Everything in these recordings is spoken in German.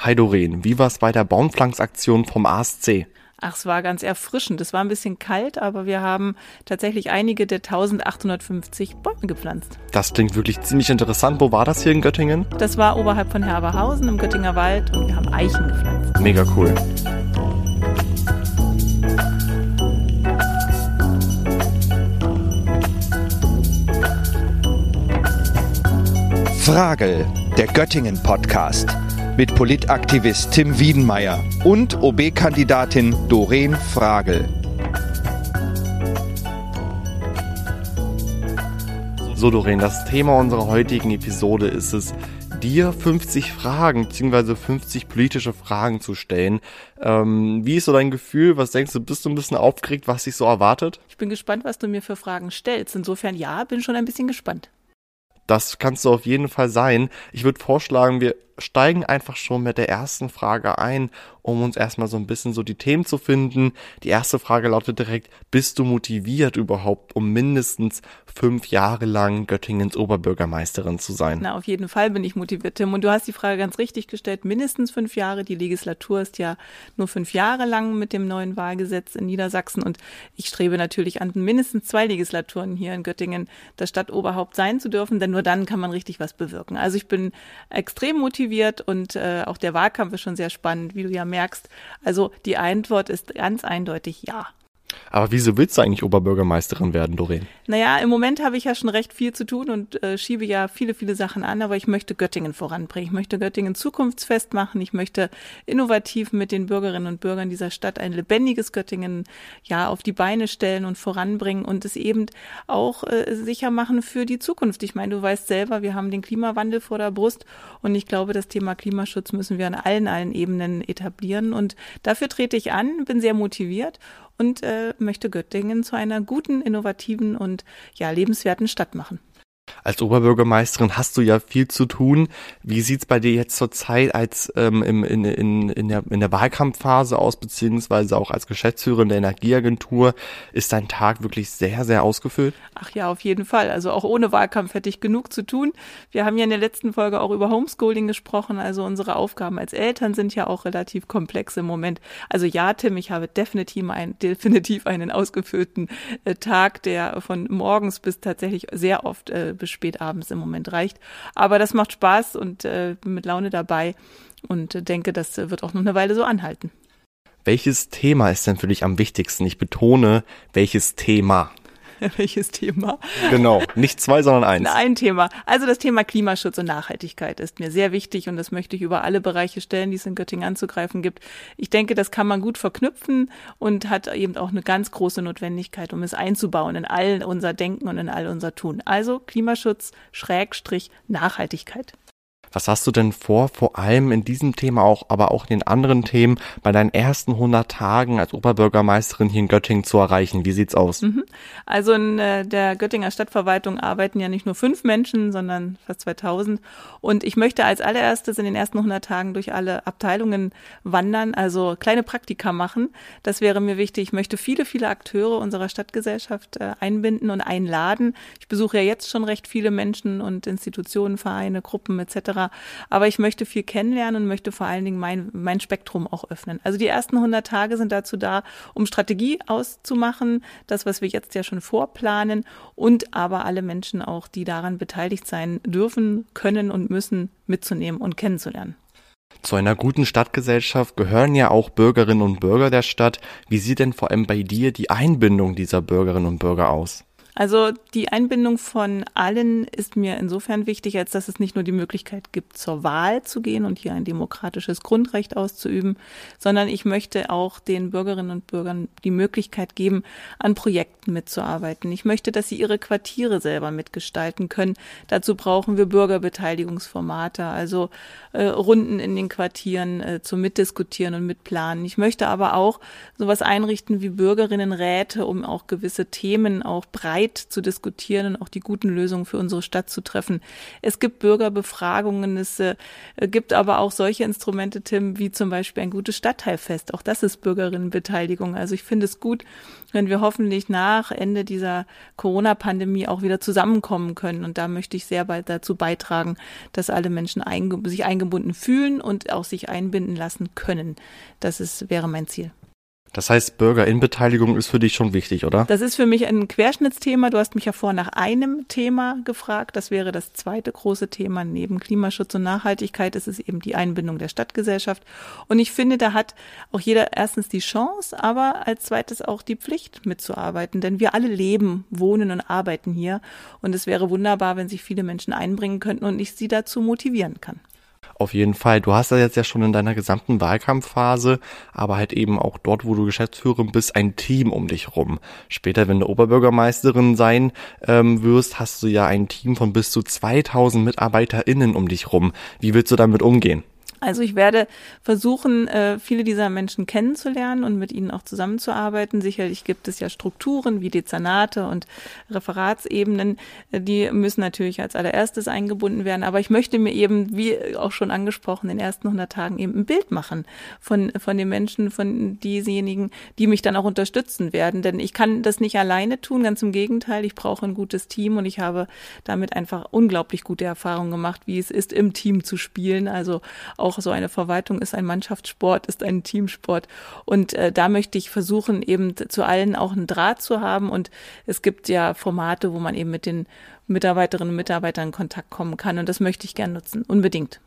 Hi Doreen, wie war's bei der Baumpflanzaktion vom ASC? Ach, es war ganz erfrischend. Es war ein bisschen kalt, aber wir haben tatsächlich einige der 1850 Bäume gepflanzt. Das klingt wirklich ziemlich interessant. Wo war das hier in Göttingen? Das war oberhalb von Herberhausen im Göttinger Wald und wir haben Eichen gepflanzt. Mega cool. Frage, der Göttingen Podcast mit Politaktivist Tim Wiedenmeier und OB-Kandidatin Doreen Fragel. So Doreen, das Thema unserer heutigen Episode ist es, dir 50 Fragen bzw. 50 politische Fragen zu stellen. Ähm, wie ist so dein Gefühl? Was denkst du? Bist du ein bisschen aufgeregt, was dich so erwartet? Ich bin gespannt, was du mir für Fragen stellst. Insofern ja, bin schon ein bisschen gespannt. Das kannst du auf jeden Fall sein. Ich würde vorschlagen, wir steigen einfach schon mit der ersten Frage ein, um uns erstmal so ein bisschen so die Themen zu finden. Die erste Frage lautet direkt, bist du motiviert überhaupt, um mindestens fünf Jahre lang Göttingens Oberbürgermeisterin zu sein? Na, auf jeden Fall bin ich motiviert, Tim. Und du hast die Frage ganz richtig gestellt, mindestens fünf Jahre. Die Legislatur ist ja nur fünf Jahre lang mit dem neuen Wahlgesetz in Niedersachsen. Und ich strebe natürlich an, mindestens zwei Legislaturen hier in Göttingen das Stadtoberhaupt sein zu dürfen, denn nur dann kann man richtig was bewirken. Also ich bin extrem motiviert motiviert und äh, auch der Wahlkampf ist schon sehr spannend, wie du ja merkst. Also die Antwort ist ganz eindeutig ja. Aber wieso willst du eigentlich Oberbürgermeisterin werden, Doreen? Naja, im Moment habe ich ja schon recht viel zu tun und äh, schiebe ja viele, viele Sachen an, aber ich möchte Göttingen voranbringen. Ich möchte Göttingen zukunftsfest machen. Ich möchte innovativ mit den Bürgerinnen und Bürgern dieser Stadt ein lebendiges Göttingen ja auf die Beine stellen und voranbringen und es eben auch äh, sicher machen für die Zukunft. Ich meine, du weißt selber, wir haben den Klimawandel vor der Brust und ich glaube, das Thema Klimaschutz müssen wir an allen, allen Ebenen etablieren und dafür trete ich an, bin sehr motiviert und äh, möchte Göttingen zu einer guten, innovativen und ja, lebenswerten Stadt machen. Als Oberbürgermeisterin hast du ja viel zu tun. Wie sieht's bei dir jetzt zur Zeit als ähm, im, in, in, in, der, in der Wahlkampfphase aus, beziehungsweise auch als Geschäftsführerin der Energieagentur? Ist dein Tag wirklich sehr, sehr ausgefüllt? Ach ja, auf jeden Fall. Also auch ohne Wahlkampf hätte ich genug zu tun. Wir haben ja in der letzten Folge auch über Homeschooling gesprochen. Also unsere Aufgaben als Eltern sind ja auch relativ komplex im Moment. Also ja, Tim, ich habe definitiv, ein, definitiv einen ausgefüllten äh, Tag, der von morgens bis tatsächlich sehr oft äh, bis spät abends im Moment reicht. Aber das macht Spaß und äh, bin mit Laune dabei und äh, denke, das wird auch noch eine Weile so anhalten. Welches Thema ist denn für dich am wichtigsten? Ich betone, welches Thema? welches Thema? Genau, nicht zwei, sondern eins. Ein Thema. Also das Thema Klimaschutz und Nachhaltigkeit ist mir sehr wichtig und das möchte ich über alle Bereiche stellen, die es in Göttingen anzugreifen gibt. Ich denke, das kann man gut verknüpfen und hat eben auch eine ganz große Notwendigkeit, um es einzubauen in all unser Denken und in all unser Tun. Also Klimaschutz, Schrägstrich, Nachhaltigkeit. Was hast du denn vor, vor allem in diesem Thema auch, aber auch in den anderen Themen bei deinen ersten 100 Tagen als Oberbürgermeisterin hier in Göttingen zu erreichen? Wie sieht's aus? Mhm. Also in äh, der Göttinger Stadtverwaltung arbeiten ja nicht nur fünf Menschen, sondern fast 2000. Und ich möchte als allererstes in den ersten 100 Tagen durch alle Abteilungen wandern, also kleine Praktika machen. Das wäre mir wichtig. Ich möchte viele, viele Akteure unserer Stadtgesellschaft äh, einbinden und einladen. Ich besuche ja jetzt schon recht viele Menschen und Institutionen, Vereine, Gruppen etc aber ich möchte viel kennenlernen und möchte vor allen Dingen mein, mein Spektrum auch öffnen. Also die ersten 100 Tage sind dazu da, um Strategie auszumachen, das, was wir jetzt ja schon vorplanen und aber alle Menschen auch, die daran beteiligt sein dürfen, können und müssen, mitzunehmen und kennenzulernen. Zu einer guten Stadtgesellschaft gehören ja auch Bürgerinnen und Bürger der Stadt. Wie sieht denn vor allem bei dir die Einbindung dieser Bürgerinnen und Bürger aus? Also die Einbindung von allen ist mir insofern wichtig, als dass es nicht nur die Möglichkeit gibt, zur Wahl zu gehen und hier ein demokratisches Grundrecht auszuüben, sondern ich möchte auch den Bürgerinnen und Bürgern die Möglichkeit geben, an Projekten mitzuarbeiten. Ich möchte, dass sie ihre Quartiere selber mitgestalten können. Dazu brauchen wir Bürgerbeteiligungsformate, also äh, Runden in den Quartieren äh, zum Mitdiskutieren und Mitplanen. Ich möchte aber auch sowas einrichten wie Bürgerinnenräte, um auch gewisse Themen auch breit bereit zu diskutieren und auch die guten Lösungen für unsere Stadt zu treffen. Es gibt Bürgerbefragungen, es äh, gibt aber auch solche Instrumente, Tim, wie zum Beispiel ein gutes Stadtteilfest. Auch das ist Bürgerinnenbeteiligung. Also ich finde es gut, wenn wir hoffentlich nach Ende dieser Corona-Pandemie auch wieder zusammenkommen können. Und da möchte ich sehr bald dazu beitragen, dass alle Menschen einge sich eingebunden fühlen und auch sich einbinden lassen können. Das ist, wäre mein Ziel. Das heißt, Bürgerinbeteiligung ist für dich schon wichtig, oder? Das ist für mich ein Querschnittsthema. Du hast mich ja vor nach einem Thema gefragt. Das wäre das zweite große Thema. Neben Klimaschutz und Nachhaltigkeit ist es eben die Einbindung der Stadtgesellschaft. Und ich finde, da hat auch jeder erstens die Chance, aber als zweites auch die Pflicht mitzuarbeiten. Denn wir alle leben, wohnen und arbeiten hier. Und es wäre wunderbar, wenn sich viele Menschen einbringen könnten und ich sie dazu motivieren kann. Auf jeden Fall. Du hast ja jetzt ja schon in deiner gesamten Wahlkampfphase, aber halt eben auch dort, wo du Geschäftsführerin bist, ein Team um dich rum. Später, wenn du Oberbürgermeisterin sein ähm, wirst, hast du ja ein Team von bis zu 2000 MitarbeiterInnen um dich rum. Wie willst du damit umgehen? Also ich werde versuchen, äh, viele dieser Menschen kennenzulernen und mit ihnen auch zusammenzuarbeiten. Sicherlich gibt es ja Strukturen wie Dezernate und Referatsebenen, äh, die müssen natürlich als allererstes eingebunden werden. Aber ich möchte mir eben, wie auch schon angesprochen, in den ersten 100 Tagen eben ein Bild machen von, von den Menschen, von diejenigen, die mich dann auch unterstützen werden. Denn ich kann das nicht alleine tun, ganz im Gegenteil. Ich brauche ein gutes Team und ich habe damit einfach unglaublich gute Erfahrungen gemacht, wie es ist, im Team zu spielen. Also so eine Verwaltung ist ein Mannschaftssport, ist ein Teamsport. Und äh, da möchte ich versuchen, eben zu allen auch einen Draht zu haben. Und es gibt ja Formate, wo man eben mit den Mitarbeiterinnen und Mitarbeitern in Kontakt kommen kann. Und das möchte ich gern nutzen, unbedingt.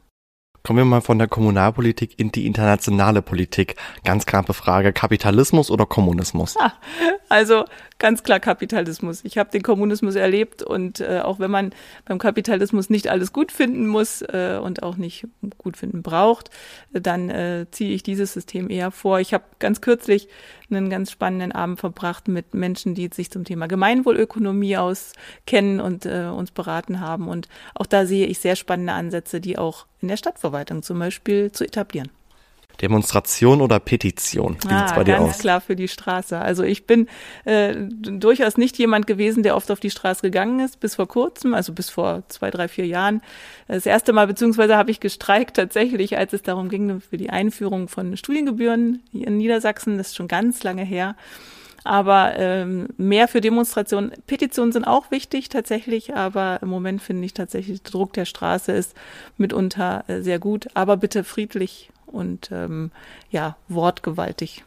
Kommen wir mal von der Kommunalpolitik in die internationale Politik. Ganz knappe Frage, Kapitalismus oder Kommunismus? Ah, also ganz klar Kapitalismus. Ich habe den Kommunismus erlebt und äh, auch wenn man beim Kapitalismus nicht alles gut finden muss äh, und auch nicht gut finden braucht, dann äh, ziehe ich dieses System eher vor. Ich habe ganz kürzlich einen ganz spannenden Abend verbracht mit Menschen, die sich zum Thema Gemeinwohlökonomie auskennen und äh, uns beraten haben. Und auch da sehe ich sehr spannende Ansätze, die auch in der Stadtverwaltung zum Beispiel zu etablieren. Demonstration oder Petition? Wie ah, sieht's bei dir ganz aus? klar für die Straße. Also ich bin äh, durchaus nicht jemand gewesen, der oft auf die Straße gegangen ist, bis vor kurzem, also bis vor zwei, drei, vier Jahren. Das erste Mal, beziehungsweise habe ich gestreikt tatsächlich, als es darum ging, für die Einführung von Studiengebühren in Niedersachsen. Das ist schon ganz lange her aber ähm, mehr für Demonstrationen. Petitionen sind auch wichtig tatsächlich, aber im Moment finde ich tatsächlich, der Druck der Straße ist mitunter äh, sehr gut, aber bitte friedlich und ähm, ja, wortgewaltig.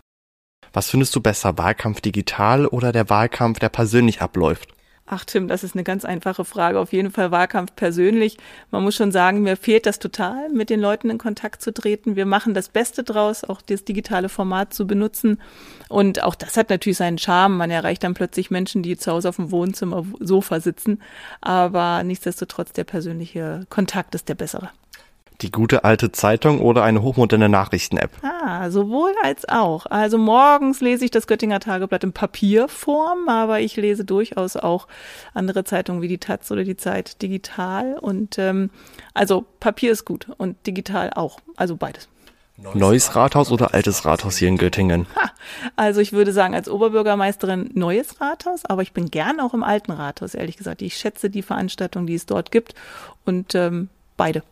Was findest du besser, Wahlkampf digital oder der Wahlkampf, der persönlich abläuft? Ach Tim, das ist eine ganz einfache Frage. Auf jeden Fall Wahlkampf persönlich. Man muss schon sagen, mir fehlt das total, mit den Leuten in Kontakt zu treten. Wir machen das Beste draus, auch das digitale Format zu benutzen. Und auch das hat natürlich seinen Charme. Man erreicht dann plötzlich Menschen, die zu Hause auf dem Wohnzimmer Sofa sitzen. Aber nichtsdestotrotz der persönliche Kontakt ist der bessere. Die gute alte Zeitung oder eine hochmoderne Nachrichten-App? Ah, sowohl als auch. Also morgens lese ich das Göttinger Tageblatt in Papierform, aber ich lese durchaus auch andere Zeitungen wie die Taz oder die Zeit digital. Und ähm, also Papier ist gut und digital auch. Also beides. Neues Rathaus oder altes Rathaus hier in Göttingen? Ha, also ich würde sagen, als Oberbürgermeisterin neues Rathaus, aber ich bin gern auch im alten Rathaus, ehrlich gesagt. Ich schätze die Veranstaltung, die es dort gibt und ähm, beide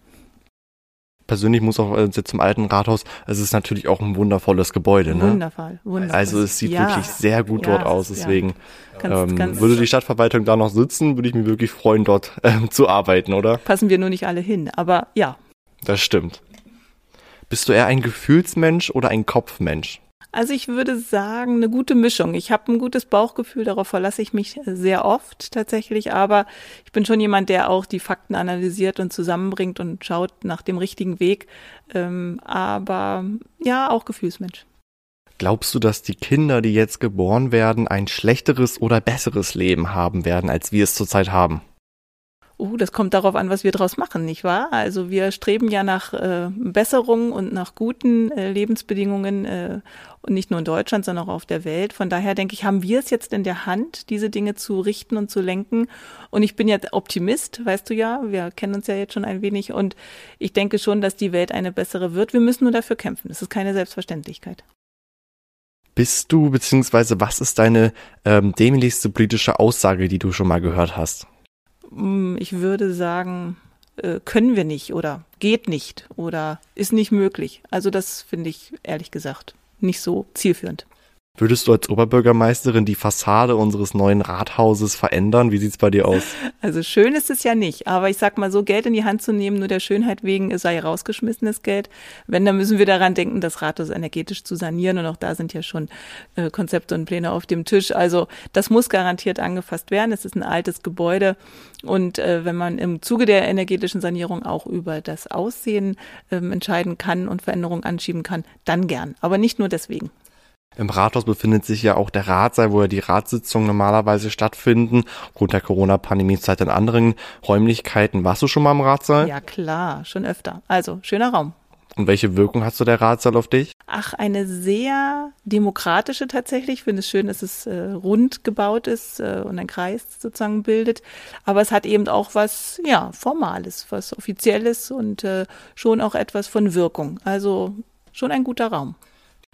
persönlich muss auch äh, zum alten Rathaus, es ist natürlich auch ein wundervolles Gebäude. Ne? Wundervoll, wundervoll. Also es sieht ja. wirklich sehr gut dort ja, aus. Deswegen ja. ganz, ähm, ganz würde die Stadtverwaltung da noch sitzen, würde ich mich wirklich freuen, dort ähm, zu arbeiten, oder? Passen wir nur nicht alle hin, aber ja. Das stimmt. Bist du eher ein Gefühlsmensch oder ein Kopfmensch? Also ich würde sagen, eine gute Mischung. Ich habe ein gutes Bauchgefühl, darauf verlasse ich mich sehr oft tatsächlich, aber ich bin schon jemand, der auch die Fakten analysiert und zusammenbringt und schaut nach dem richtigen Weg. Ähm, aber ja, auch Gefühlsmensch. Glaubst du, dass die Kinder, die jetzt geboren werden, ein schlechteres oder besseres Leben haben werden, als wir es zurzeit haben? Uh, das kommt darauf an, was wir daraus machen, nicht wahr? Also wir streben ja nach äh, Besserung und nach guten äh, Lebensbedingungen äh, und nicht nur in Deutschland, sondern auch auf der Welt. Von daher denke ich, haben wir es jetzt in der Hand, diese Dinge zu richten und zu lenken. Und ich bin ja Optimist, weißt du ja, wir kennen uns ja jetzt schon ein wenig und ich denke schon, dass die Welt eine bessere wird. Wir müssen nur dafür kämpfen. Das ist keine Selbstverständlichkeit. Bist du, beziehungsweise was ist deine ähm, dämlichste politische Aussage, die du schon mal gehört hast? Mm, ich würde sagen, äh, können wir nicht oder geht nicht oder ist nicht möglich. Also das finde ich ehrlich gesagt nicht so zielführend. Würdest du als Oberbürgermeisterin die Fassade unseres neuen Rathauses verändern? Wie sieht's bei dir aus? Also schön ist es ja nicht, aber ich sag mal so, Geld in die Hand zu nehmen, nur der Schönheit wegen, sei rausgeschmissenes Geld. Wenn, dann müssen wir daran denken, das Rathaus energetisch zu sanieren und auch da sind ja schon äh, Konzepte und Pläne auf dem Tisch. Also das muss garantiert angefasst werden. Es ist ein altes Gebäude und äh, wenn man im Zuge der energetischen Sanierung auch über das Aussehen äh, entscheiden kann und Veränderungen anschieben kann, dann gern. Aber nicht nur deswegen. Im Rathaus befindet sich ja auch der Ratssaal, wo ja die Ratssitzungen normalerweise stattfinden. Aufgrund der Corona-Pandemie Zeit in anderen Räumlichkeiten. Warst du schon mal im Ratssaal? Ja, klar, schon öfter. Also, schöner Raum. Und welche Wirkung hat so der Ratssaal auf dich? Ach, eine sehr demokratische tatsächlich. Ich finde es schön, dass es äh, rund gebaut ist äh, und ein Kreis sozusagen bildet. Aber es hat eben auch was, ja, Formales, was Offizielles und äh, schon auch etwas von Wirkung. Also schon ein guter Raum.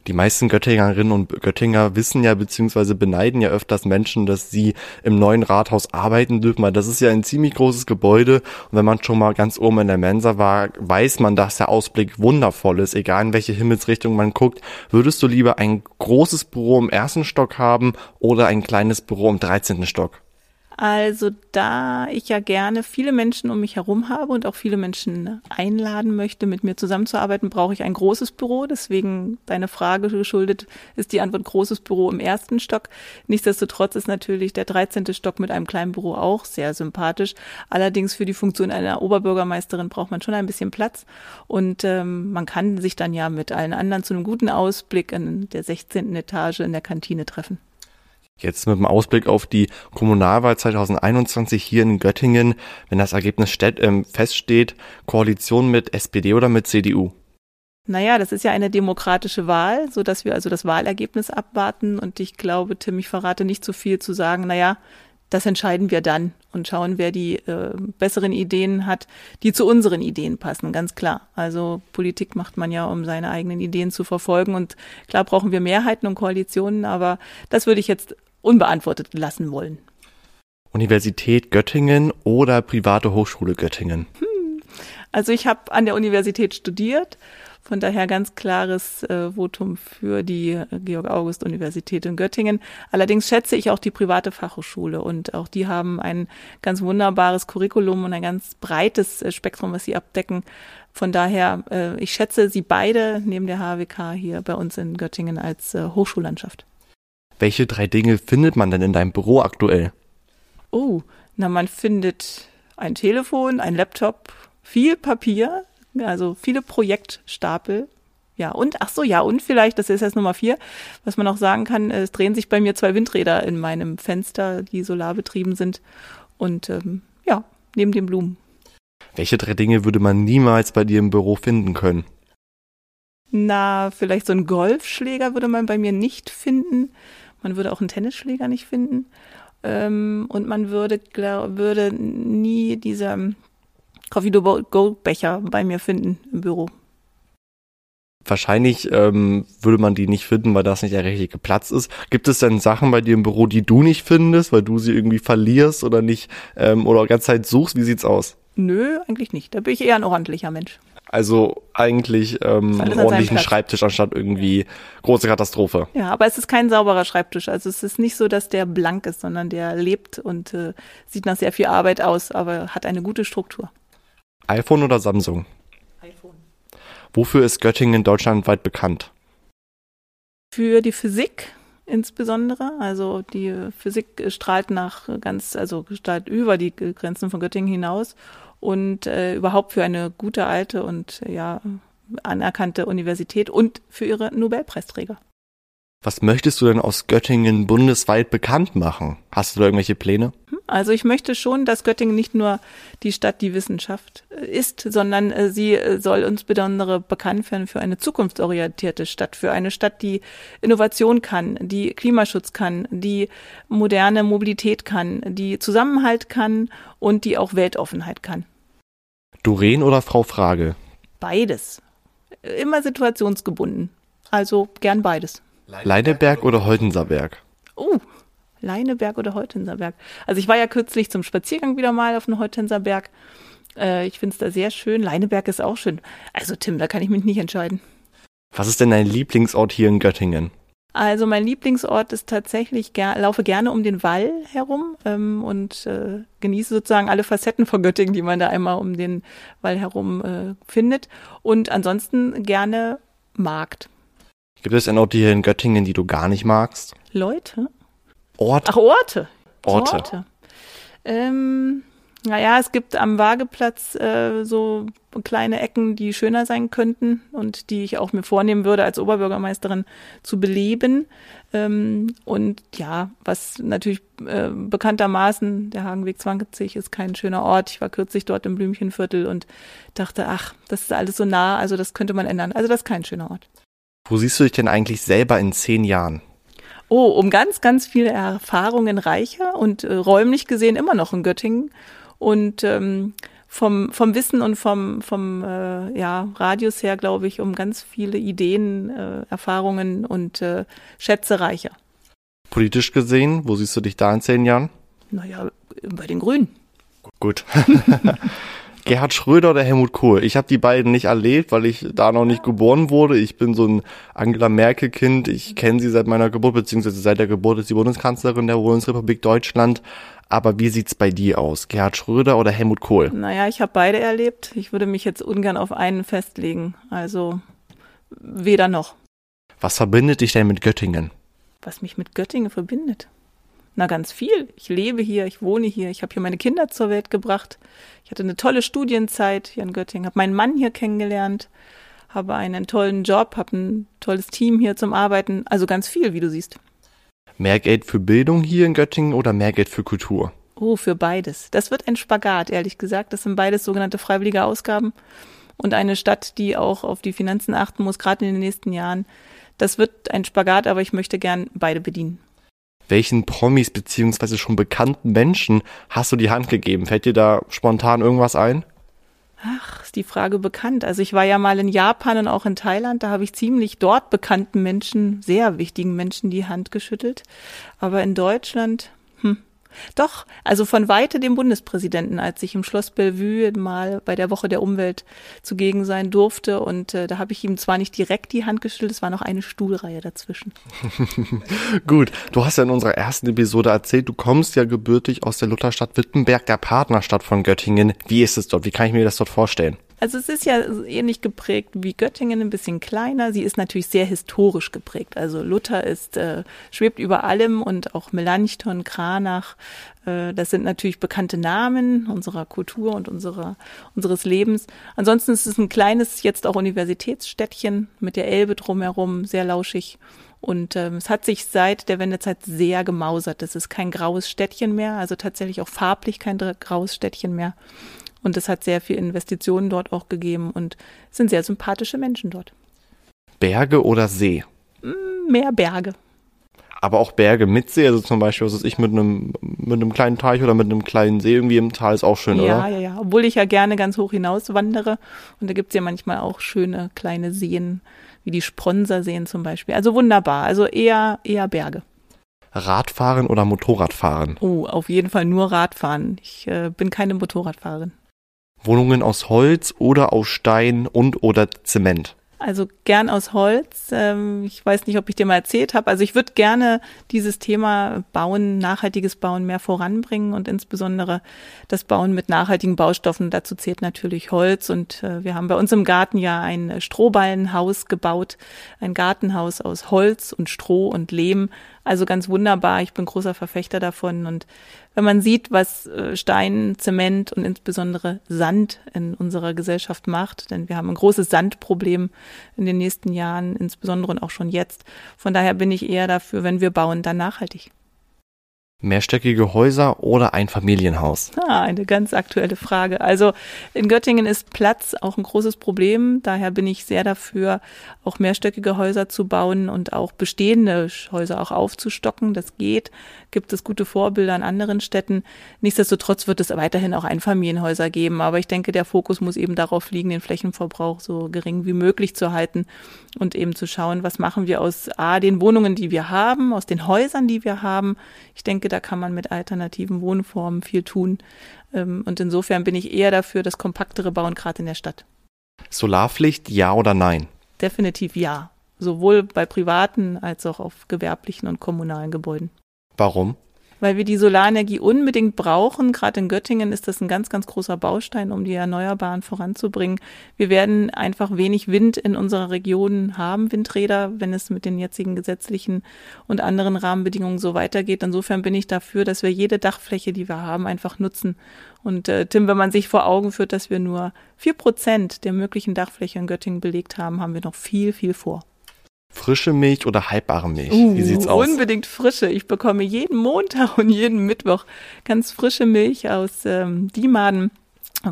Die meisten Göttingerinnen und Göttinger wissen ja beziehungsweise beneiden ja öfters Menschen, dass sie im neuen Rathaus arbeiten dürfen, weil das ist ja ein ziemlich großes Gebäude und wenn man schon mal ganz oben in der Mensa war, weiß man, dass der Ausblick wundervoll ist, egal in welche Himmelsrichtung man guckt. Würdest du lieber ein großes Büro im ersten Stock haben oder ein kleines Büro im 13. Stock? Also da ich ja gerne viele Menschen um mich herum habe und auch viele Menschen einladen möchte, mit mir zusammenzuarbeiten, brauche ich ein großes Büro. Deswegen deine Frage geschuldet ist die Antwort großes Büro im ersten Stock. Nichtsdestotrotz ist natürlich der 13. Stock mit einem kleinen Büro auch sehr sympathisch. Allerdings für die Funktion einer Oberbürgermeisterin braucht man schon ein bisschen Platz und ähm, man kann sich dann ja mit allen anderen zu einem guten Ausblick in der 16. Etage in der Kantine treffen. Jetzt mit dem Ausblick auf die Kommunalwahl 2021 hier in Göttingen, wenn das Ergebnis steht, äh, feststeht, Koalition mit SPD oder mit CDU? Naja, das ist ja eine demokratische Wahl, so dass wir also das Wahlergebnis abwarten. Und ich glaube, Tim, ich verrate nicht zu viel zu sagen, naja, das entscheiden wir dann und schauen, wer die äh, besseren Ideen hat, die zu unseren Ideen passen, ganz klar. Also Politik macht man ja, um seine eigenen Ideen zu verfolgen. Und klar brauchen wir Mehrheiten und Koalitionen, aber das würde ich jetzt unbeantwortet lassen wollen. Universität Göttingen oder private Hochschule Göttingen? Hm. Also ich habe an der Universität studiert, von daher ganz klares äh, Votum für die Georg-August-Universität in Göttingen. Allerdings schätze ich auch die private Fachhochschule und auch die haben ein ganz wunderbares Curriculum und ein ganz breites äh, Spektrum, was sie abdecken. Von daher, äh, ich schätze sie beide neben der HWK hier bei uns in Göttingen als äh, Hochschullandschaft. Welche drei Dinge findet man denn in deinem Büro aktuell? Oh, na, man findet ein Telefon, ein Laptop, viel Papier, also viele Projektstapel. Ja, und, ach so, ja, und vielleicht, das ist jetzt Nummer vier, was man auch sagen kann, es drehen sich bei mir zwei Windräder in meinem Fenster, die solarbetrieben sind. Und ähm, ja, neben den Blumen. Welche drei Dinge würde man niemals bei dir im Büro finden können? Na, vielleicht so ein Golfschläger würde man bei mir nicht finden. Man würde auch einen Tennisschläger nicht finden. Ähm, und man würde, glaub, würde nie diese Coffee to Go Becher bei mir finden im Büro. Wahrscheinlich ähm, würde man die nicht finden, weil das nicht der richtige Platz ist. Gibt es denn Sachen bei dir im Büro, die du nicht findest, weil du sie irgendwie verlierst oder nicht ähm, oder die ganze Zeit suchst? Wie sieht's aus? Nö, eigentlich nicht. Da bin ich eher ein ordentlicher Mensch. Also eigentlich ähm, einen ordentlichen Schreibtisch anstatt irgendwie große Katastrophe. Ja, aber es ist kein sauberer Schreibtisch. Also es ist nicht so, dass der blank ist, sondern der lebt und äh, sieht nach sehr viel Arbeit aus, aber hat eine gute Struktur. iPhone oder Samsung? iPhone. Wofür ist Göttingen deutschlandweit bekannt? Für die Physik insbesondere. Also die Physik strahlt nach ganz, also strahlt über die Grenzen von Göttingen hinaus und äh, überhaupt für eine gute alte und ja anerkannte Universität und für ihre Nobelpreisträger. Was möchtest du denn aus Göttingen bundesweit bekannt machen? Hast du da irgendwelche Pläne? Hm, also ich möchte schon, dass Göttingen nicht nur die Stadt die Wissenschaft äh, ist, sondern äh, sie äh, soll insbesondere bekannt werden für eine zukunftsorientierte Stadt, für eine Stadt, die Innovation kann, die Klimaschutz kann, die moderne Mobilität kann, die Zusammenhalt kann und die auch Weltoffenheit kann. Doreen oder Frau Frage? Beides. Immer situationsgebunden. Also gern beides. Leineberg oder Holtenserberg? Oh, Leineberg oder Holtenserberg. Also ich war ja kürzlich zum Spaziergang wieder mal auf dem Holtenserberg. Äh, ich finde es da sehr schön. Leineberg ist auch schön. Also Tim, da kann ich mich nicht entscheiden. Was ist denn dein Lieblingsort hier in Göttingen? Also mein Lieblingsort ist tatsächlich, ger laufe gerne um den Wall herum ähm, und äh, genieße sozusagen alle Facetten von Göttingen, die man da einmal um den Wall herum äh, findet. Und ansonsten gerne Markt. Gibt es denn Orte hier in Göttingen, die du gar nicht magst? Leute? Orte? Ach, Orte. Orte. Orte. Ähm, naja, es gibt am Wageplatz äh, so kleine Ecken, die schöner sein könnten und die ich auch mir vornehmen würde, als Oberbürgermeisterin zu beleben. Ähm, und ja, was natürlich äh, bekanntermaßen, der Hagenweg 20 ist kein schöner Ort. Ich war kürzlich dort im Blümchenviertel und dachte, ach, das ist alles so nah, also das könnte man ändern. Also das ist kein schöner Ort. Wo siehst du dich denn eigentlich selber in zehn Jahren? Oh, um ganz, ganz viele Erfahrungen reicher und äh, räumlich gesehen immer noch in Göttingen und ähm, vom, vom Wissen und vom, vom äh, ja, Radius her, glaube ich, um ganz viele Ideen, äh, Erfahrungen und äh, Schätze reicher. Politisch gesehen, wo siehst du dich da in zehn Jahren? Naja, bei den Grünen. Gut. Gerhard Schröder oder Helmut Kohl? Ich habe die beiden nicht erlebt, weil ich da noch nicht geboren wurde. Ich bin so ein Angela Merkel Kind. Ich kenne sie seit meiner Geburt, beziehungsweise seit der Geburt ist sie Bundeskanzlerin der Bundesrepublik Deutschland. Aber wie sieht's bei dir aus? Gerhard Schröder oder Helmut Kohl? Naja, ich habe beide erlebt. Ich würde mich jetzt ungern auf einen festlegen. Also weder noch. Was verbindet dich denn mit Göttingen? Was mich mit Göttingen verbindet? Na, ganz viel. Ich lebe hier, ich wohne hier, ich habe hier meine Kinder zur Welt gebracht. Ich hatte eine tolle Studienzeit hier in Göttingen, habe meinen Mann hier kennengelernt, habe einen tollen Job, habe ein tolles Team hier zum Arbeiten. Also ganz viel, wie du siehst. Mehr Geld für Bildung hier in Göttingen oder mehr Geld für Kultur? Oh, für beides. Das wird ein Spagat, ehrlich gesagt. Das sind beides sogenannte freiwillige Ausgaben. Und eine Stadt, die auch auf die Finanzen achten muss, gerade in den nächsten Jahren. Das wird ein Spagat, aber ich möchte gern beide bedienen. Welchen Promis beziehungsweise schon bekannten Menschen hast du die Hand gegeben? Fällt dir da spontan irgendwas ein? Ach, ist die Frage bekannt. Also ich war ja mal in Japan und auch in Thailand, da habe ich ziemlich dort bekannten Menschen, sehr wichtigen Menschen die Hand geschüttelt. Aber in Deutschland, doch, also von weite dem Bundespräsidenten, als ich im Schloss Bellevue mal bei der Woche der Umwelt zugegen sein durfte. Und äh, da habe ich ihm zwar nicht direkt die Hand geschüttelt, es war noch eine Stuhlreihe dazwischen. Gut, du hast ja in unserer ersten Episode erzählt, du kommst ja gebürtig aus der Lutherstadt Wittenberg, der Partnerstadt von Göttingen. Wie ist es dort? Wie kann ich mir das dort vorstellen? Also es ist ja ähnlich geprägt wie Göttingen, ein bisschen kleiner. Sie ist natürlich sehr historisch geprägt. Also Luther ist äh, schwebt über allem und auch Melanchthon, Kranach. Äh, das sind natürlich bekannte Namen unserer Kultur und unserer unseres Lebens. Ansonsten ist es ein kleines jetzt auch Universitätsstädtchen mit der Elbe drumherum, sehr lauschig. Und ähm, es hat sich seit der Wendezeit sehr gemausert. Es ist kein graues Städtchen mehr, also tatsächlich auch farblich kein graues Städtchen mehr. Und es hat sehr viel Investitionen dort auch gegeben und es sind sehr sympathische Menschen dort. Berge oder See? Mm, mehr Berge. Aber auch Berge mit See, also zum Beispiel, was weiß ich, mit einem, mit einem kleinen Teich oder mit einem kleinen See irgendwie im Tal ist auch schön, ja, oder? Ja, ja, ja. Obwohl ich ja gerne ganz hoch hinaus wandere. Und da gibt's ja manchmal auch schöne kleine Seen, wie die Spronserseen zum Beispiel. Also wunderbar. Also eher, eher Berge. Radfahren oder Motorradfahren? Oh, auf jeden Fall nur Radfahren. Ich äh, bin keine Motorradfahrerin. Wohnungen aus Holz oder aus Stein und oder Zement? Also gern aus Holz. Ähm, ich weiß nicht, ob ich dir mal erzählt habe. Also ich würde gerne dieses Thema Bauen, nachhaltiges Bauen mehr voranbringen und insbesondere das Bauen mit nachhaltigen Baustoffen. Dazu zählt natürlich Holz. Und äh, wir haben bei uns im Garten ja ein Strohballenhaus gebaut, ein Gartenhaus aus Holz und Stroh und Lehm. Also ganz wunderbar. Ich bin großer Verfechter davon. Und wenn man sieht, was äh, Stein, Zement und insbesondere Sand in unserer Gesellschaft macht, denn wir haben ein großes Sandproblem in den nächsten Jahren, insbesondere und auch schon jetzt. Von daher bin ich eher dafür, wenn wir bauen, dann nachhaltig. Mehrstöckige Häuser oder ein Familienhaus? Ah, eine ganz aktuelle Frage. Also in Göttingen ist Platz auch ein großes Problem. Daher bin ich sehr dafür, auch mehrstöckige Häuser zu bauen und auch bestehende Häuser auch aufzustocken. Das geht. Gibt es gute Vorbilder an anderen Städten. Nichtsdestotrotz wird es weiterhin auch Einfamilienhäuser geben. Aber ich denke, der Fokus muss eben darauf liegen, den Flächenverbrauch so gering wie möglich zu halten und eben zu schauen, was machen wir aus A, den Wohnungen, die wir haben, aus den Häusern, die wir haben. Ich denke, da kann man mit alternativen Wohnformen viel tun. Ähm, und insofern bin ich eher dafür, das kompaktere Bauen gerade in der Stadt. Solarpflicht, ja oder nein? Definitiv ja. Sowohl bei privaten als auch auf gewerblichen und kommunalen Gebäuden. Warum? Weil wir die Solarenergie unbedingt brauchen. Gerade in Göttingen ist das ein ganz, ganz großer Baustein, um die Erneuerbaren voranzubringen. Wir werden einfach wenig Wind in unserer Region haben, Windräder, wenn es mit den jetzigen gesetzlichen und anderen Rahmenbedingungen so weitergeht. Insofern bin ich dafür, dass wir jede Dachfläche, die wir haben, einfach nutzen. Und äh, Tim, wenn man sich vor Augen führt, dass wir nur vier Prozent der möglichen Dachfläche in Göttingen belegt haben, haben wir noch viel, viel vor. Frische Milch oder haltbare Milch? Uh, Wie sieht's aus? Unbedingt frische. Ich bekomme jeden Montag und jeden Mittwoch ganz frische Milch aus ähm, Diemaden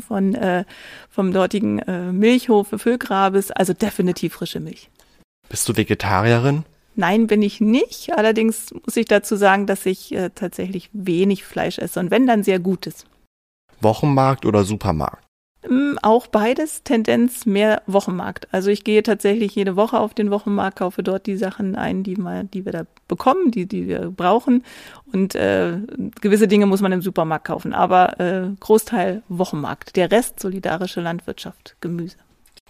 von äh, vom dortigen äh, Milchhof Füllgrabes. Also definitiv frische Milch. Bist du Vegetarierin? Nein, bin ich nicht. Allerdings muss ich dazu sagen, dass ich äh, tatsächlich wenig Fleisch esse und wenn dann sehr gutes. Wochenmarkt oder Supermarkt? Mm, auch beides, Tendenz mehr Wochenmarkt. Also ich gehe tatsächlich jede Woche auf den Wochenmarkt, kaufe dort die Sachen ein, die, mal, die wir da bekommen, die, die wir brauchen. Und äh, gewisse Dinge muss man im Supermarkt kaufen. Aber äh, Großteil Wochenmarkt. Der Rest solidarische Landwirtschaft, Gemüse.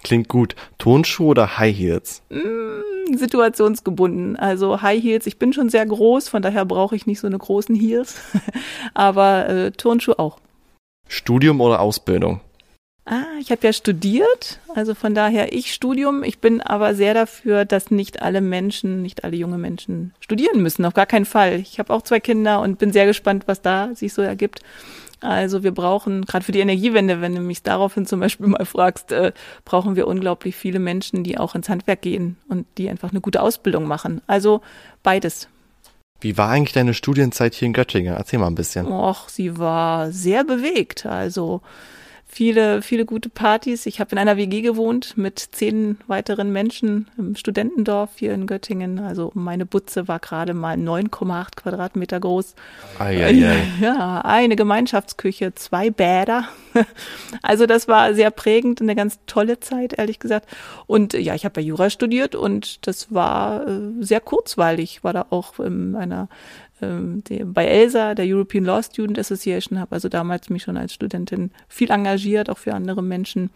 Klingt gut. Tonschuhe oder High Heels? Mm, situationsgebunden. Also High Heels, ich bin schon sehr groß, von daher brauche ich nicht so eine großen Heels. Aber äh, Turnschuhe auch. Studium oder Ausbildung? Ah, ich habe ja studiert, also von daher ich Studium. Ich bin aber sehr dafür, dass nicht alle Menschen, nicht alle junge Menschen studieren müssen. Auf gar keinen Fall. Ich habe auch zwei Kinder und bin sehr gespannt, was da sich so ergibt. Also wir brauchen, gerade für die Energiewende, wenn du mich daraufhin zum Beispiel mal fragst, äh, brauchen wir unglaublich viele Menschen, die auch ins Handwerk gehen und die einfach eine gute Ausbildung machen. Also beides. Wie war eigentlich deine Studienzeit hier in Göttingen? Erzähl mal ein bisschen. Och, sie war sehr bewegt. Also viele, viele gute Partys. Ich habe in einer WG gewohnt mit zehn weiteren Menschen im Studentendorf hier in Göttingen. Also meine Butze war gerade mal 9,8 Quadratmeter groß. Ei, ei, ei. Ja, eine Gemeinschaftsküche, zwei Bäder. Also das war sehr prägend, eine ganz tolle Zeit, ehrlich gesagt. Und ja, ich habe ja Jura studiert und das war äh, sehr kurzweilig. War da auch in einer ähm, bei ELSA, der European Law Student Association, habe also damals mich schon als Studentin viel engagiert, auch für andere Menschen.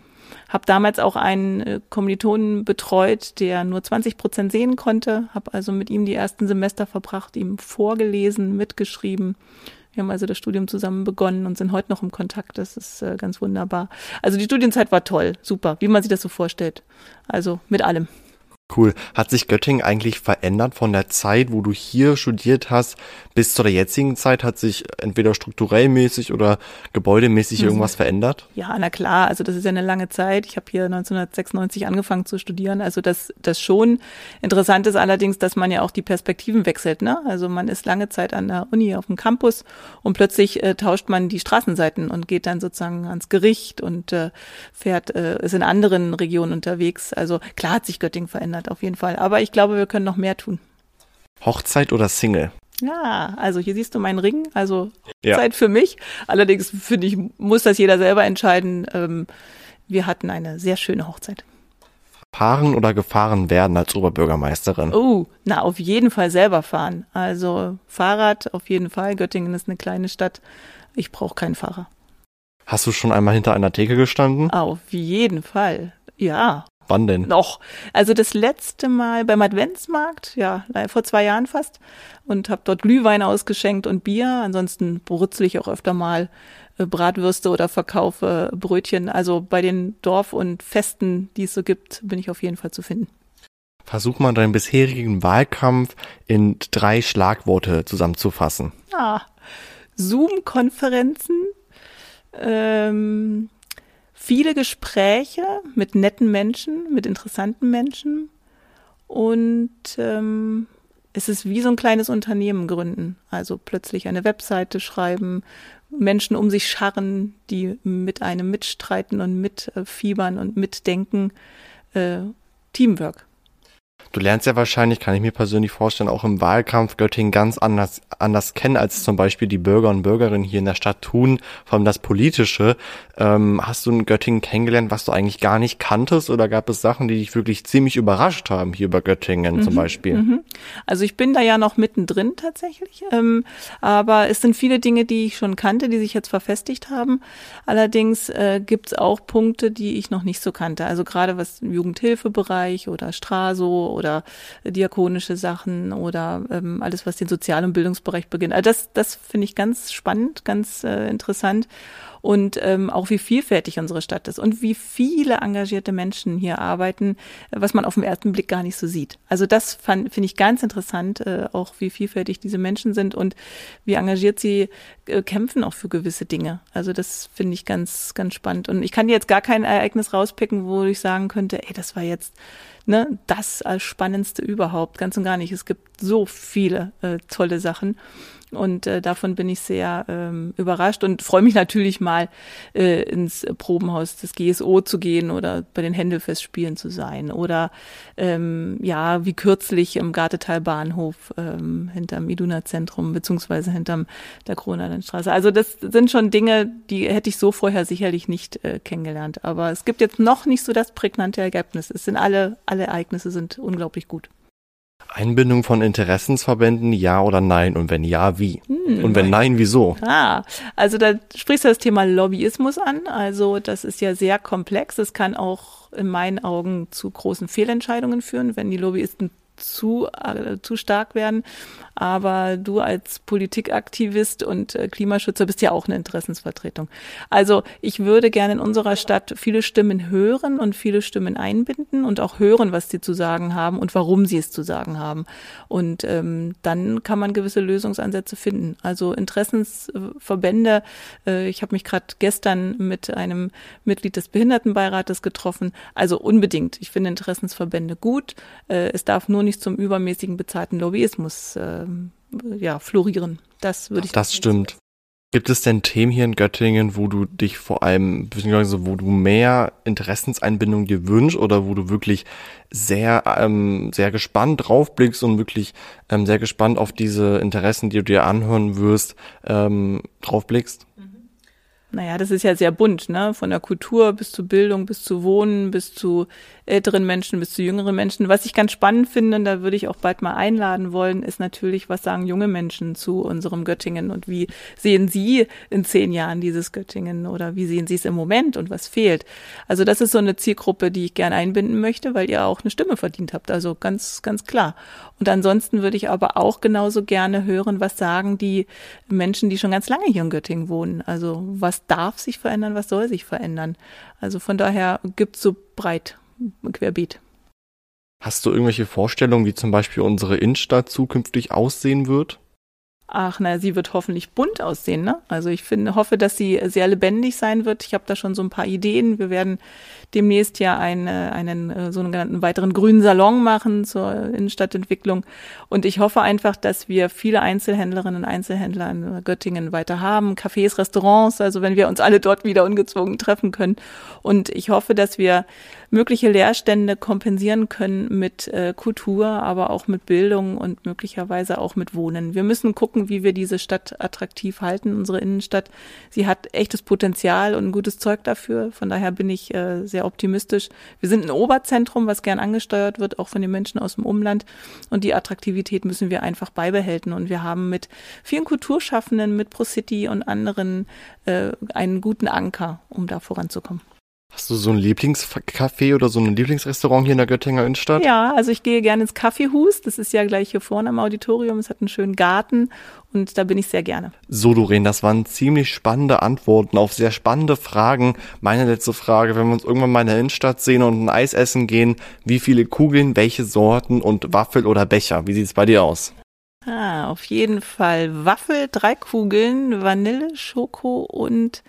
Habe damals auch einen äh, Kommilitonen betreut, der nur 20 Prozent sehen konnte. Habe also mit ihm die ersten Semester verbracht, ihm vorgelesen, mitgeschrieben. Wir haben also das Studium zusammen begonnen und sind heute noch im Kontakt. Das ist äh, ganz wunderbar. Also die Studienzeit war toll, super, wie man sich das so vorstellt. Also mit allem. Cool. Hat sich Göttingen eigentlich verändert von der Zeit, wo du hier studiert hast, bis zu der jetzigen Zeit? Hat sich entweder strukturell mäßig oder gebäudemäßig mhm. irgendwas verändert? Ja, na klar. Also das ist ja eine lange Zeit. Ich habe hier 1996 angefangen zu studieren. Also das, das schon. Interessant ist allerdings, dass man ja auch die Perspektiven wechselt. Ne? Also man ist lange Zeit an der Uni auf dem Campus und plötzlich äh, tauscht man die Straßenseiten und geht dann sozusagen ans Gericht und äh, fährt, äh, ist in anderen Regionen unterwegs. Also klar hat sich Göttingen verändert verändert, auf jeden Fall. Aber ich glaube, wir können noch mehr tun. Hochzeit oder Single? Ja, also hier siehst du meinen Ring, also ja. Zeit für mich. Allerdings finde ich, muss das jeder selber entscheiden. Ähm, wir hatten eine sehr schöne Hochzeit. Fahren oder gefahren werden als Oberbürgermeisterin? Oh, na, auf jeden Fall selber fahren. Also Fahrrad auf jeden Fall. Göttingen ist eine kleine Stadt. Ich brauche keinen Fahrer. Hast du schon einmal hinter einer Theke gestanden? Auf jeden Fall. Ja, Wann denn? Noch. Also das letzte Mal beim Adventsmarkt, ja, vor zwei Jahren fast. Und habe dort Glühwein ausgeschenkt und Bier. Ansonsten brutzel ich auch öfter mal äh, Bratwürste oder verkaufe Brötchen. Also bei den Dorf- und Festen, die es so gibt, bin ich auf jeden Fall zu finden. Versuch mal deinen bisherigen Wahlkampf in drei Schlagworte zusammenzufassen. Ah, Zoom-Konferenzen, ähm, viele Gespräche mit netten Menschen, mit interessanten Menschen und ähm, es ist wie so ein kleines Unternehmen gründen. Also plötzlich eine Webseite schreiben, Menschen um sich scharren, die mit einem mitstreiten und mitfiebern und mitdenken. Äh, Teamwork. Du lernst ja wahrscheinlich, kann ich mir persönlich vorstellen, auch im Wahlkampf Göttingen ganz anders, anders kennen, als zum Beispiel die Bürger und Bürgerinnen hier in der Stadt tun, vor allem das Politische. Ähm, hast du in Göttingen kennengelernt, was du eigentlich gar nicht kanntest oder gab es Sachen, die dich wirklich ziemlich überrascht haben hier über Göttingen mhm, zum Beispiel? Mhm. Also ich bin da ja noch mittendrin tatsächlich, ähm, aber es sind viele Dinge, die ich schon kannte, die sich jetzt verfestigt haben. Allerdings äh, gibt es auch Punkte, die ich noch nicht so kannte. Also gerade was Jugendhilfebereich oder Straso oder diakonische Sachen oder ähm, alles, was den Sozial- und Bildungsbereich beginnt. Also das, das finde ich ganz spannend, ganz äh, interessant und ähm, auch wie vielfältig unsere Stadt ist und wie viele engagierte Menschen hier arbeiten, was man auf den ersten Blick gar nicht so sieht. Also das finde ich ganz interessant, äh, auch wie vielfältig diese Menschen sind und wie engagiert sie äh, kämpfen auch für gewisse Dinge. Also das finde ich ganz, ganz spannend. Und ich kann jetzt gar kein Ereignis rauspicken, wo ich sagen könnte, ey, das war jetzt ne, das als Spannendste überhaupt. Ganz und gar nicht. Es gibt so viele äh, tolle Sachen. Und äh, davon bin ich sehr ähm, überrascht und freue mich natürlich mal äh, ins Probenhaus des GSO zu gehen oder bei den Händelfestspielen zu sein oder ähm, ja, wie kürzlich im Gartetal Bahnhof ähm, hinterm Iduna Zentrum beziehungsweise hinterm der Kronenstraße. Also das sind schon Dinge, die hätte ich so vorher sicherlich nicht äh, kennengelernt. Aber es gibt jetzt noch nicht so das prägnante Ergebnis. Es sind alle, alle Ereignisse sind unglaublich gut. Einbindung von Interessensverbänden, ja oder nein? Und wenn ja, wie? Hm, und wenn nein, wieso? Ah, also da sprichst du das Thema Lobbyismus an. Also das ist ja sehr komplex. Es kann auch in meinen Augen zu großen Fehlentscheidungen führen, wenn die Lobbyisten zu, äh, zu stark werden. Aber du als Politikaktivist und äh, Klimaschützer bist ja auch eine Interessensvertretung. Also ich würde gerne in unserer Stadt viele Stimmen hören und viele Stimmen einbinden und auch hören, was sie zu sagen haben und warum sie es zu sagen haben. Und ähm, dann kann man gewisse Lösungsansätze finden. Also Interessensverbände, äh, ich habe mich gerade gestern mit einem Mitglied des Behindertenbeirates getroffen. Also unbedingt. Ich finde Interessensverbände gut. Äh, es darf nur nicht zum übermäßigen bezahlten Lobbyismus äh, ja, florieren. Das würde ich. Das stimmt. Gibt es denn Themen hier in Göttingen, wo du dich vor allem, beziehungsweise wo du mehr Interessenseinbindung dir wünschst oder wo du wirklich sehr, ähm, sehr gespannt draufblickst und wirklich ähm, sehr gespannt auf diese Interessen, die du dir anhören wirst, ähm, draufblickst? Naja, das ist ja sehr bunt, ne? Von der Kultur bis zu Bildung, bis zu Wohnen, bis zu älteren Menschen, bis zu jüngeren Menschen. Was ich ganz spannend finde, und da würde ich auch bald mal einladen wollen, ist natürlich, was sagen junge Menschen zu unserem Göttingen und wie sehen sie in zehn Jahren dieses Göttingen oder wie sehen sie es im Moment und was fehlt? Also das ist so eine Zielgruppe, die ich gern einbinden möchte, weil ihr auch eine Stimme verdient habt. Also ganz, ganz klar. Und ansonsten würde ich aber auch genauso gerne hören, was sagen die Menschen, die schon ganz lange hier in Göttingen wohnen. Also was darf sich verändern, was soll sich verändern. Also von daher gibt's so breit querbeet. Hast du irgendwelche Vorstellungen, wie zum Beispiel unsere Innenstadt zukünftig aussehen wird? Ach, na, sie wird hoffentlich bunt aussehen, ne? Also ich finde, hoffe, dass sie sehr lebendig sein wird. Ich habe da schon so ein paar Ideen. Wir werden demnächst ja eine, einen äh, sogenannten weiteren grünen Salon machen zur Innenstadtentwicklung. Und ich hoffe einfach, dass wir viele Einzelhändlerinnen und Einzelhändler in Göttingen weiter haben, Cafés, Restaurants, also wenn wir uns alle dort wieder ungezwungen treffen können. Und ich hoffe, dass wir mögliche Leerstände kompensieren können mit äh, Kultur, aber auch mit Bildung und möglicherweise auch mit Wohnen. Wir müssen gucken, wie wir diese Stadt attraktiv halten, unsere Innenstadt. Sie hat echtes Potenzial und ein gutes Zeug dafür. Von daher bin ich äh, sehr optimistisch. Wir sind ein Oberzentrum, was gern angesteuert wird, auch von den Menschen aus dem Umland. Und die Attraktivität müssen wir einfach beibehalten. Und wir haben mit vielen Kulturschaffenden, mit ProCity und anderen äh, einen guten Anker, um da voranzukommen. Hast du so ein Lieblingscafé oder so ein Lieblingsrestaurant hier in der Göttinger Innenstadt? Ja, also ich gehe gerne ins Kaffeehus. Das ist ja gleich hier vorne am Auditorium. Es hat einen schönen Garten und da bin ich sehr gerne. So, Doreen, das waren ziemlich spannende Antworten auf sehr spannende Fragen. Meine letzte Frage, wenn wir uns irgendwann mal in der Innenstadt sehen und ein Eis essen gehen, wie viele Kugeln, welche Sorten und Waffel oder Becher? Wie sieht's bei dir aus? Ah, auf jeden Fall Waffel, drei Kugeln, Vanille, Schoko und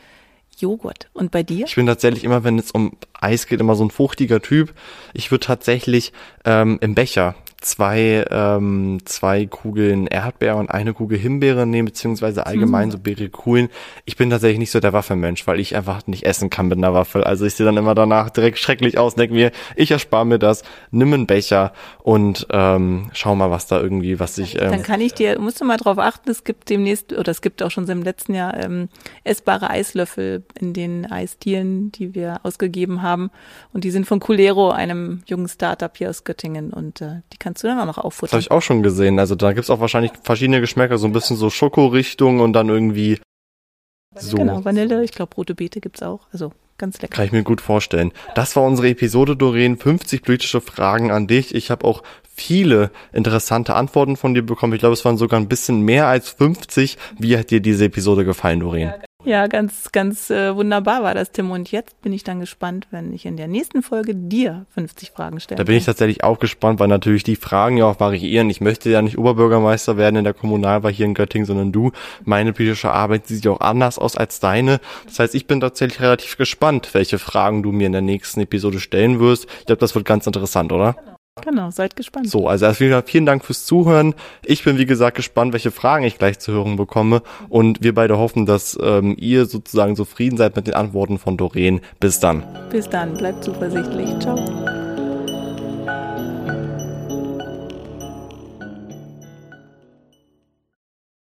Joghurt. Und bei dir? Ich bin tatsächlich immer, wenn es um Eis geht, immer so ein fruchtiger Typ. Ich würde tatsächlich ähm, im Becher zwei, ähm, zwei Kugeln Erdbeer und eine Kugel Himbeere nehmen, beziehungsweise allgemein mhm. so Berikulen. Ich bin tatsächlich nicht so der Waffelmensch, weil ich einfach nicht essen kann mit einer Waffel. Also ich sehe dann immer danach direkt schrecklich aus, denke mir, ich erspare mir das, nimm einen Becher und ähm, schau mal, was da irgendwie, was ich. Ähm, dann kann ich dir, musst du mal drauf achten, es gibt demnächst, oder es gibt auch schon im letzten Jahr ähm, essbare Eislöffel in den Eisdielen, die wir ausgegeben haben. Und die sind von Culero, einem jungen Startup hier aus Göttingen. Und äh, die kannst du dann auch noch auffuttern. Das habe ich auch schon gesehen. Also da gibt's auch wahrscheinlich verschiedene Geschmäcker, so ein bisschen so Schokorichtung und dann irgendwie so. Genau, Vanille, ich glaube rote Beete gibt's auch. Also ganz lecker. Kann ich mir gut vorstellen. Das war unsere Episode, Doreen. 50 politische Fragen an dich. Ich habe auch viele interessante Antworten von dir bekommen. Ich glaube, es waren sogar ein bisschen mehr als 50. Wie hat dir diese Episode gefallen, Doreen? Ja, ganz, ganz äh, wunderbar war das, Tim. Und jetzt bin ich dann gespannt, wenn ich in der nächsten Folge dir 50 Fragen stelle. Da bin ich tatsächlich auch gespannt, weil natürlich die Fragen ja auch variieren. Ich möchte ja nicht Oberbürgermeister werden in der Kommunalwahl hier in Göttingen, sondern du. Meine politische Arbeit sieht ja auch anders aus als deine. Das heißt, ich bin tatsächlich relativ gespannt, welche Fragen du mir in der nächsten Episode stellen wirst. Ich glaube, das wird ganz interessant, oder? Genau. Seid gespannt. So, also erstmal vielen Dank fürs Zuhören. Ich bin wie gesagt gespannt, welche Fragen ich gleich zu hören bekomme. Und wir beide hoffen, dass ähm, ihr sozusagen zufrieden seid mit den Antworten von Doreen. Bis dann. Bis dann, bleibt zuversichtlich. Ciao.